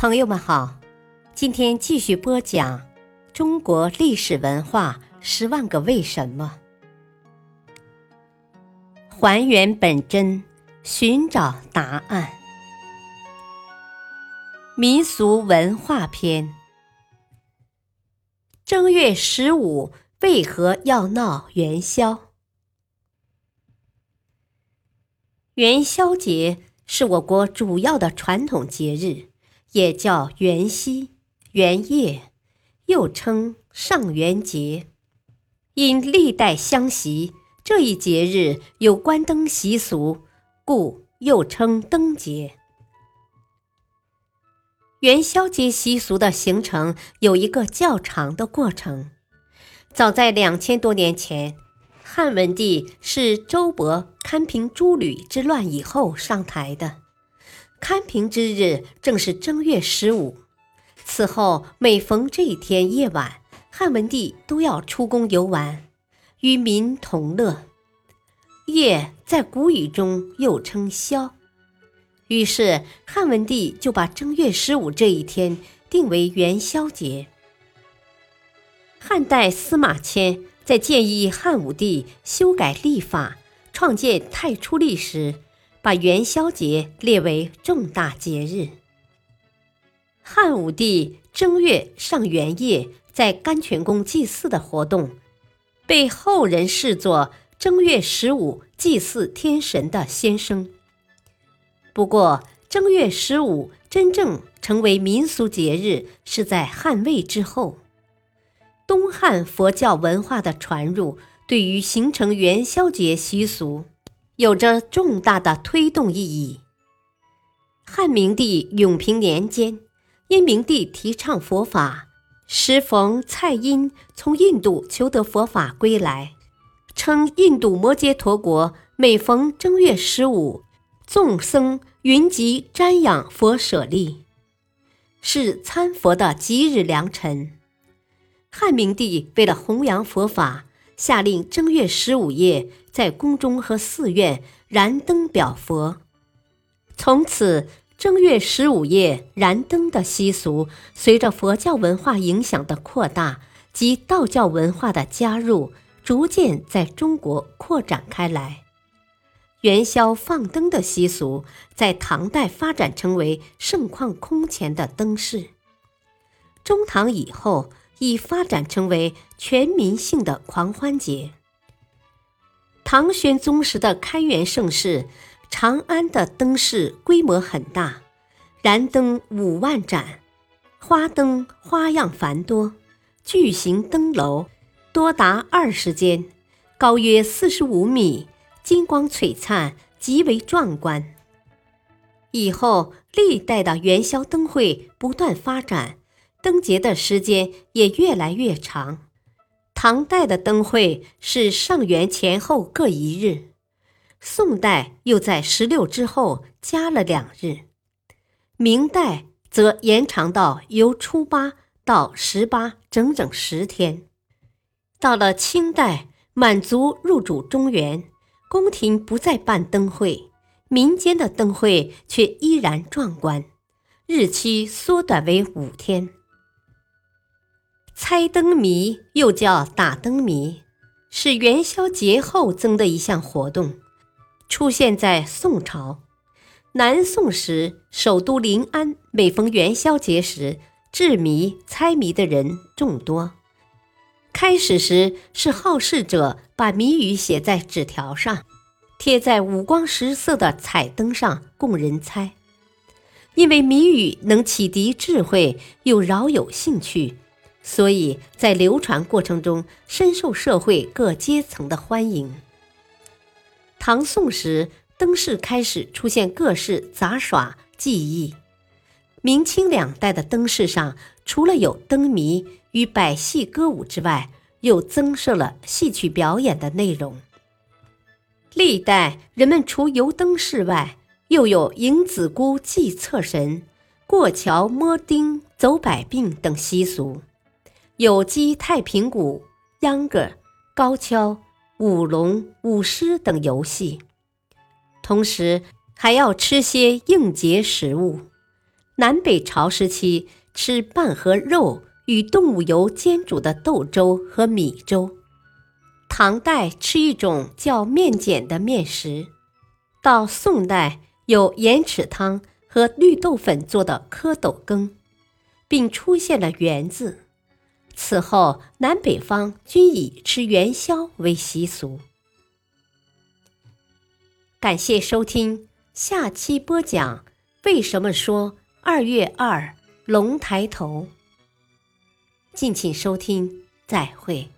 朋友们好，今天继续播讲中国历史文化十万个为什么，还原本真，寻找答案。民俗文化篇：正月十五为何要闹元宵？元宵节是我国主要的传统节日。也叫元夕、元夜，又称上元节。因历代相袭，这一节日有关灯习俗，故又称灯节。元宵节习俗的形成有一个较长的过程。早在两千多年前，汉文帝是周勃堪平诸吕之乱以后上台的。开平之日正是正月十五，此后每逢这一天夜晚，汉文帝都要出宫游玩，与民同乐。夜在古语中又称宵，于是汉文帝就把正月十五这一天定为元宵节。汉代司马迁在建议汉武帝修改历法、创建太初历时。把元宵节列为重大节日。汉武帝正月上元夜在甘泉宫祭祀的活动，被后人视作正月十五祭祀天神的先声。不过，正月十五真正成为民俗节日是在汉魏之后。东汉佛教文化的传入，对于形成元宵节习俗。有着重大的推动意义。汉明帝永平年间，因明帝提倡佛法，时逢蔡因从印度求得佛法归来，称印度摩揭陀国每逢正月十五，众僧云集瞻仰佛舍利，是参佛的吉日良辰。汉明帝为了弘扬佛法。下令正月十五夜在宫中和寺院燃灯表佛，从此正月十五夜燃灯的习俗，随着佛教文化影响的扩大及道教文化的加入，逐渐在中国扩展开来。元宵放灯的习俗在唐代发展成为盛况空前的灯饰，中唐以后。已发展成为全民性的狂欢节。唐玄宗时的开元盛世，长安的灯饰规模很大，燃灯五万盏，花灯花样繁多，巨型灯楼多达二十间，高约四十五米，金光璀璨，极为壮观。以后历代的元宵灯会不断发展。灯节的时间也越来越长。唐代的灯会是上元前后各一日，宋代又在十六之后加了两日，明代则延长到由初八到十八，整整十天。到了清代，满族入主中原，宫廷不再办灯会，民间的灯会却依然壮观，日期缩短为五天。猜灯谜又叫打灯谜，是元宵节后增的一项活动，出现在宋朝。南宋时，首都临安每逢元宵节时，制谜猜谜的人众多。开始时是好事者把谜语写在纸条上，贴在五光十色的彩灯上供人猜。因为谜语能启迪智慧，又饶有兴趣。所以在流传过程中，深受社会各阶层的欢迎。唐宋时，灯饰开始出现各式杂耍技艺。明清两代的灯饰上，除了有灯谜与百戏歌舞之外，又增设了戏曲表演的内容。历代人们除游灯饰外，又有迎子姑祭厕神、过桥摸钉、走百病等习俗。有击太平鼓、秧歌、高跷、舞龙、舞狮等游戏，同时还要吃些应节食物。南北朝时期吃半盒肉与动物油煎煮的豆粥和米粥，唐代吃一种叫面碱的面食，到宋代有盐豉汤和绿豆粉做的蝌蚪羹，并出现了“元”字。此后，南北方均以吃元宵为习俗。感谢收听，下期播讲为什么说二月二龙抬头。敬请收听，再会。